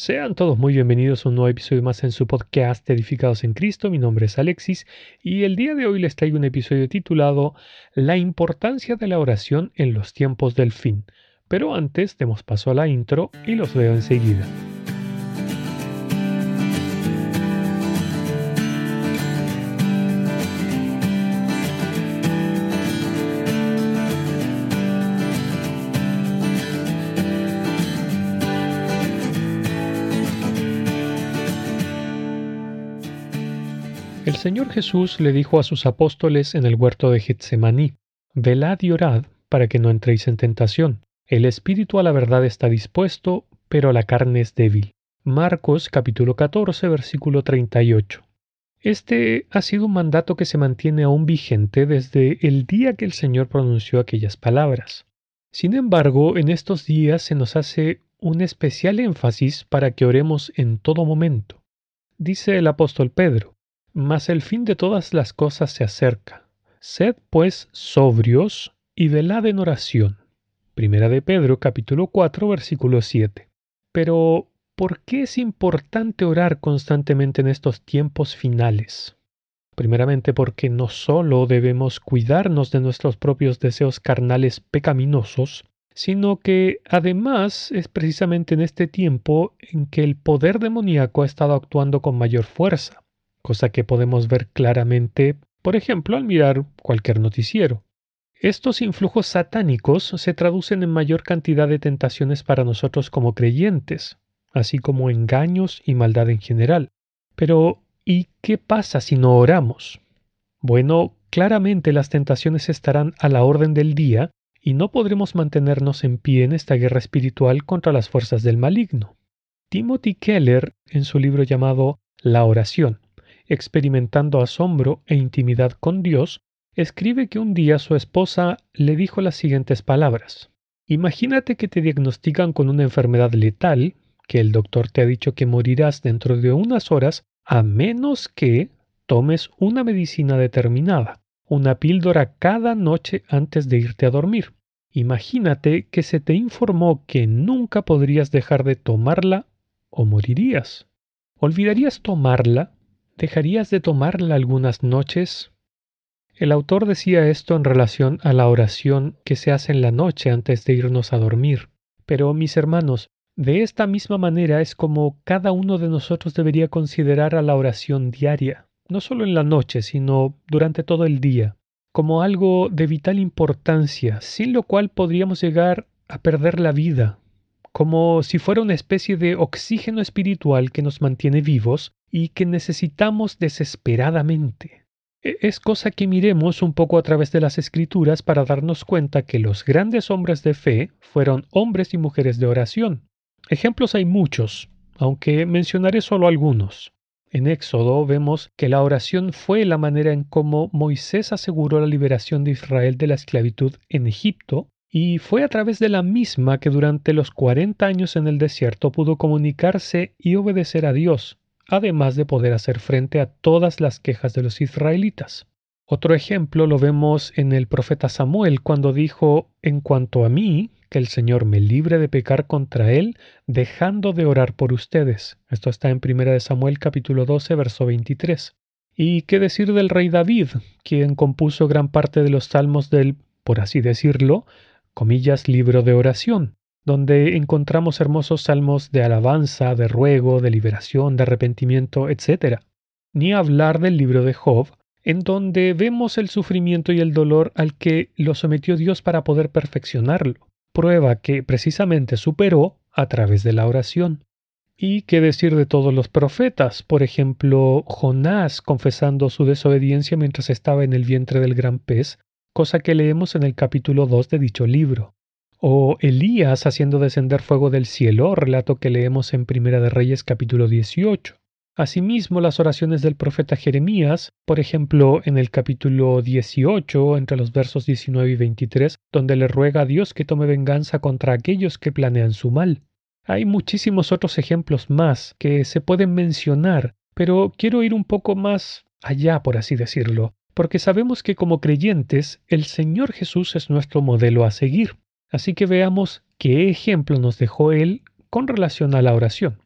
Sean todos muy bienvenidos a un nuevo episodio más en su podcast Edificados en Cristo. Mi nombre es Alexis y el día de hoy les traigo un episodio titulado La importancia de la oración en los tiempos del fin. Pero antes demos paso a la intro y los veo enseguida. Señor Jesús le dijo a sus apóstoles en el huerto de Getsemaní, Velad y orad para que no entréis en tentación. El espíritu a la verdad está dispuesto, pero la carne es débil. Marcos capítulo 14 versículo 38. Este ha sido un mandato que se mantiene aún vigente desde el día que el Señor pronunció aquellas palabras. Sin embargo, en estos días se nos hace un especial énfasis para que oremos en todo momento. Dice el apóstol Pedro, mas el fin de todas las cosas se acerca. Sed pues sobrios y velad en oración. Primera de Pedro capítulo 4 versículo 7. Pero, ¿por qué es importante orar constantemente en estos tiempos finales? Primeramente porque no solo debemos cuidarnos de nuestros propios deseos carnales pecaminosos, sino que además es precisamente en este tiempo en que el poder demoníaco ha estado actuando con mayor fuerza cosa que podemos ver claramente, por ejemplo, al mirar cualquier noticiero. Estos influjos satánicos se traducen en mayor cantidad de tentaciones para nosotros como creyentes, así como engaños y maldad en general. Pero, ¿y qué pasa si no oramos? Bueno, claramente las tentaciones estarán a la orden del día y no podremos mantenernos en pie en esta guerra espiritual contra las fuerzas del maligno. Timothy Keller, en su libro llamado La oración, experimentando asombro e intimidad con Dios, escribe que un día su esposa le dijo las siguientes palabras. Imagínate que te diagnostican con una enfermedad letal, que el doctor te ha dicho que morirás dentro de unas horas, a menos que tomes una medicina determinada, una píldora cada noche antes de irte a dormir. Imagínate que se te informó que nunca podrías dejar de tomarla o morirías. ¿Olvidarías tomarla ¿Dejarías de tomarla algunas noches? El autor decía esto en relación a la oración que se hace en la noche antes de irnos a dormir. Pero, mis hermanos, de esta misma manera es como cada uno de nosotros debería considerar a la oración diaria, no solo en la noche, sino durante todo el día, como algo de vital importancia, sin lo cual podríamos llegar a perder la vida, como si fuera una especie de oxígeno espiritual que nos mantiene vivos y que necesitamos desesperadamente. E-, es cosa que miremos un poco a través de las escrituras para darnos cuenta que los grandes hombres de fe fueron hombres y mujeres de oración. Ejemplos hay muchos, aunque mencionaré solo algunos. En Éxodo vemos que la oración fue la manera en cómo Moisés aseguró la liberación de Israel de la esclavitud en Egipto, y fue a través de la misma que durante los cuarenta años en el desierto pudo comunicarse y obedecer a Dios, además de poder hacer frente a todas las quejas de los israelitas. Otro ejemplo lo vemos en el profeta Samuel cuando dijo, en cuanto a mí, que el Señor me libre de pecar contra él, dejando de orar por ustedes. Esto está en 1 Samuel capítulo 12, verso 23. ¿Y qué decir del rey David, quien compuso gran parte de los salmos del, por así decirlo, comillas, libro de oración? Donde encontramos hermosos salmos de alabanza, de ruego, de liberación, de arrepentimiento, etc. Ni hablar del libro de Job, en donde vemos el sufrimiento y el dolor al que lo sometió Dios para poder perfeccionarlo, prueba que precisamente superó a través de la oración. ¿Y qué decir de todos los profetas? Por ejemplo, Jonás confesando su desobediencia mientras estaba en el vientre del gran pez, cosa que leemos en el capítulo 2 de dicho libro o Elías haciendo descender fuego del cielo, relato que leemos en Primera de Reyes capítulo 18. Asimismo, las oraciones del profeta Jeremías, por ejemplo, en el capítulo 18, entre los versos 19 y 23, donde le ruega a Dios que tome venganza contra aquellos que planean su mal. Hay muchísimos otros ejemplos más que se pueden mencionar, pero quiero ir un poco más allá, por así decirlo, porque sabemos que como creyentes el Señor Jesús es nuestro modelo a seguir. Así que veamos qué ejemplo nos dejó él con relación a la oración.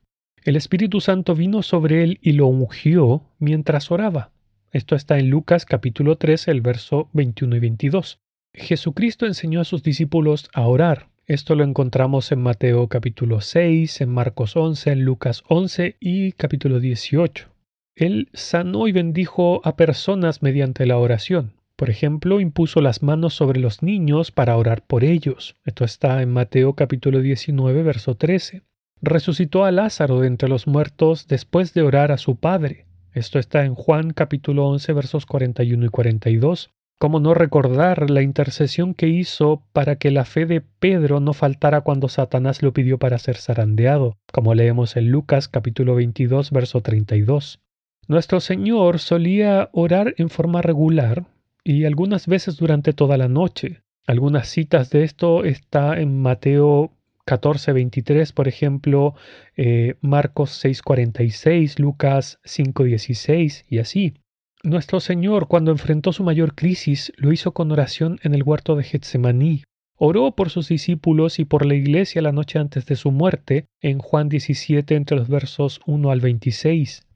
El Espíritu Santo vino sobre él y lo ungió mientras oraba. Esto está en Lucas capítulo 3, el verso 21 y 22. Jesucristo enseñó a sus discípulos a orar. Esto lo encontramos en Mateo capítulo 6, en Marcos 11, en Lucas 11 y capítulo 18. Él sanó y bendijo a personas mediante la oración. Por ejemplo, impuso las manos sobre los niños para orar por ellos. Esto está en Mateo capítulo 19, verso 13. Resucitó a Lázaro de entre los muertos después de orar a su Padre. Esto está en Juan capítulo 11, versos 41 y 42. ¿Cómo no recordar la intercesión que hizo para que la fe de Pedro no faltara cuando Satanás lo pidió para ser zarandeado, como leemos en Lucas capítulo 22, verso 32? Nuestro Señor solía orar en forma regular y algunas veces durante toda la noche. Algunas citas de esto está en Mateo 14, 23, por ejemplo, eh, Marcos 6, 46, Lucas 5, 16 y así. Nuestro Señor, cuando enfrentó su mayor crisis, lo hizo con oración en el huerto de Getsemaní. Oró por sus discípulos y por la iglesia la noche antes de su muerte, en Juan 17 entre los versos 1 al 26.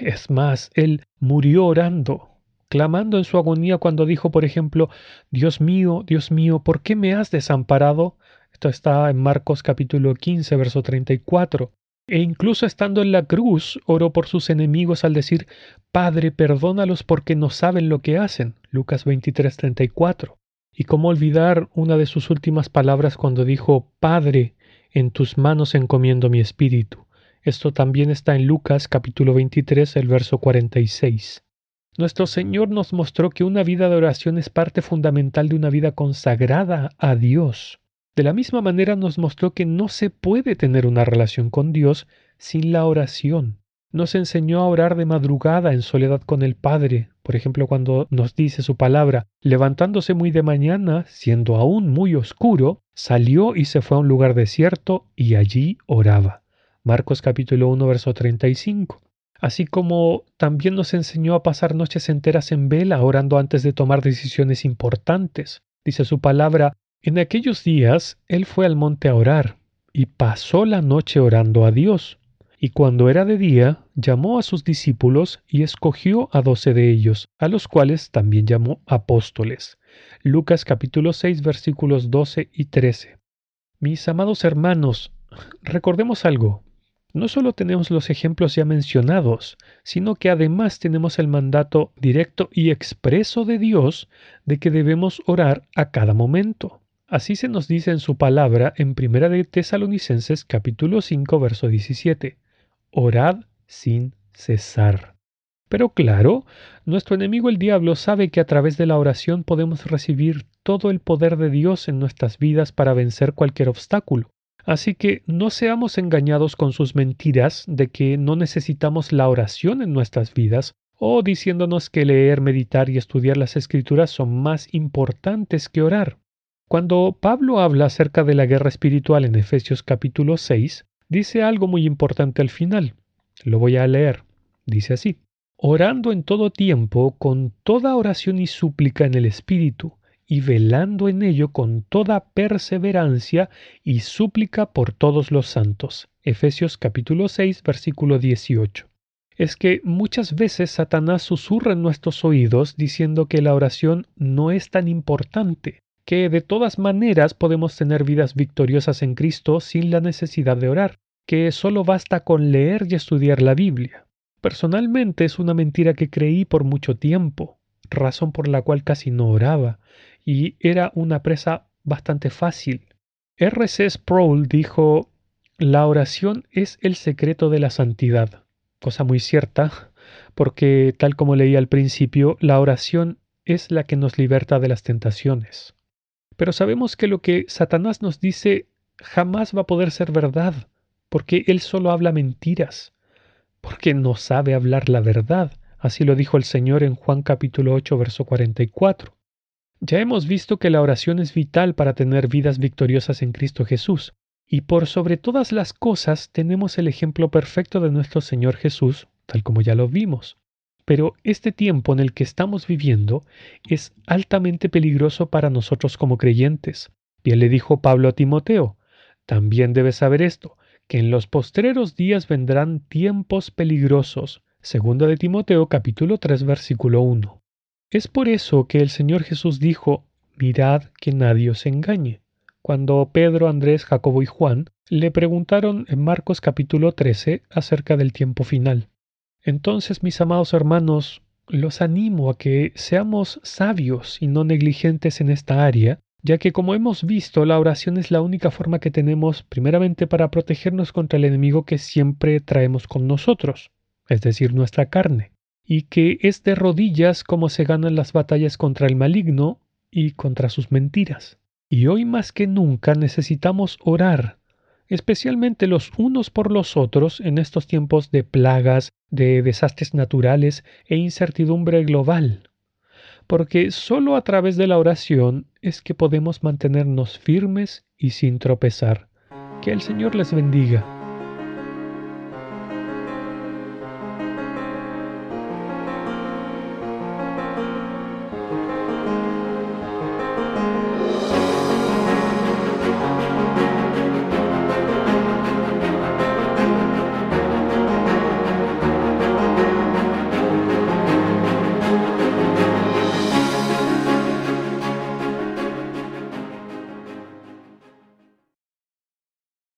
Es más, él murió orando, clamando en su agonía cuando dijo, por ejemplo, Dios mío, Dios mío, ¿por qué me has desamparado? Esto está en Marcos capítulo 15, verso 34. E incluso estando en la cruz, oró por sus enemigos al decir, Padre, perdónalos porque no saben lo que hacen. Lucas 23, 34. Y cómo olvidar una de sus últimas palabras cuando dijo, Padre, en tus manos encomiendo mi espíritu. Esto también está en Lucas capítulo 23, el verso 46. Nuestro Señor nos mostró que una vida de oración es parte fundamental de una vida consagrada a Dios. De la misma manera nos mostró que no se puede tener una relación con Dios sin la oración. Nos enseñó a orar de madrugada en soledad con el Padre, por ejemplo cuando nos dice su palabra, levantándose muy de mañana, siendo aún muy oscuro, salió y se fue a un lugar desierto y allí oraba. Marcos capítulo 1 verso 35. Así como también nos enseñó a pasar noches enteras en vela orando antes de tomar decisiones importantes. Dice su palabra, en aquellos días él fue al monte a orar, y pasó la noche orando a Dios. Y cuando era de día, llamó a sus discípulos y escogió a doce de ellos, a los cuales también llamó apóstoles. Lucas capítulo 6 versículos 12 y 13. Mis amados hermanos, recordemos algo. No solo tenemos los ejemplos ya mencionados, sino que además tenemos el mandato directo y expreso de Dios de que debemos orar a cada momento. Así se nos dice en su palabra en Primera de Tesalonicenses capítulo 5 verso 17. Orad sin cesar. Pero claro, nuestro enemigo el diablo sabe que a través de la oración podemos recibir todo el poder de Dios en nuestras vidas para vencer cualquier obstáculo. Así que no seamos engañados con sus mentiras de que no necesitamos la oración en nuestras vidas o diciéndonos que leer, meditar y estudiar las escrituras son más importantes que orar. Cuando Pablo habla acerca de la guerra espiritual en Efesios capítulo 6, dice algo muy importante al final. Lo voy a leer. Dice así, orando en todo tiempo con toda oración y súplica en el Espíritu, y velando en ello con toda perseverancia y súplica por todos los santos. Efesios capítulo 6, versículo 18. Es que muchas veces Satanás susurra en nuestros oídos diciendo que la oración no es tan importante, que de todas maneras podemos tener vidas victoriosas en Cristo sin la necesidad de orar, que solo basta con leer y estudiar la Biblia. Personalmente es una mentira que creí por mucho tiempo, razón por la cual casi no oraba, y era una presa bastante fácil. R.C. Sproul dijo, la oración es el secreto de la santidad, cosa muy cierta, porque tal como leí al principio, la oración es la que nos liberta de las tentaciones. Pero sabemos que lo que Satanás nos dice jamás va a poder ser verdad, porque él solo habla mentiras, porque no sabe hablar la verdad. Así lo dijo el Señor en Juan capítulo 8, verso 44. Ya hemos visto que la oración es vital para tener vidas victoriosas en Cristo Jesús, y por sobre todas las cosas tenemos el ejemplo perfecto de nuestro Señor Jesús, tal como ya lo vimos. Pero este tiempo en el que estamos viviendo es altamente peligroso para nosotros como creyentes. Bien le dijo Pablo a Timoteo, también debes saber esto, que en los postreros días vendrán tiempos peligrosos. Segunda de Timoteo capítulo 3 versículo 1. Es por eso que el Señor Jesús dijo, mirad que nadie os engañe. Cuando Pedro, Andrés, Jacobo y Juan le preguntaron en Marcos capítulo 13 acerca del tiempo final. Entonces, mis amados hermanos, los animo a que seamos sabios y no negligentes en esta área, ya que como hemos visto, la oración es la única forma que tenemos primeramente para protegernos contra el enemigo que siempre traemos con nosotros, es decir, nuestra carne, y que es de rodillas como se ganan las batallas contra el maligno y contra sus mentiras. Y hoy más que nunca necesitamos orar, especialmente los unos por los otros en estos tiempos de plagas, de desastres naturales e incertidumbre global, porque sólo a través de la oración es que podemos mantenernos firmes y sin tropezar. Que el Señor les bendiga.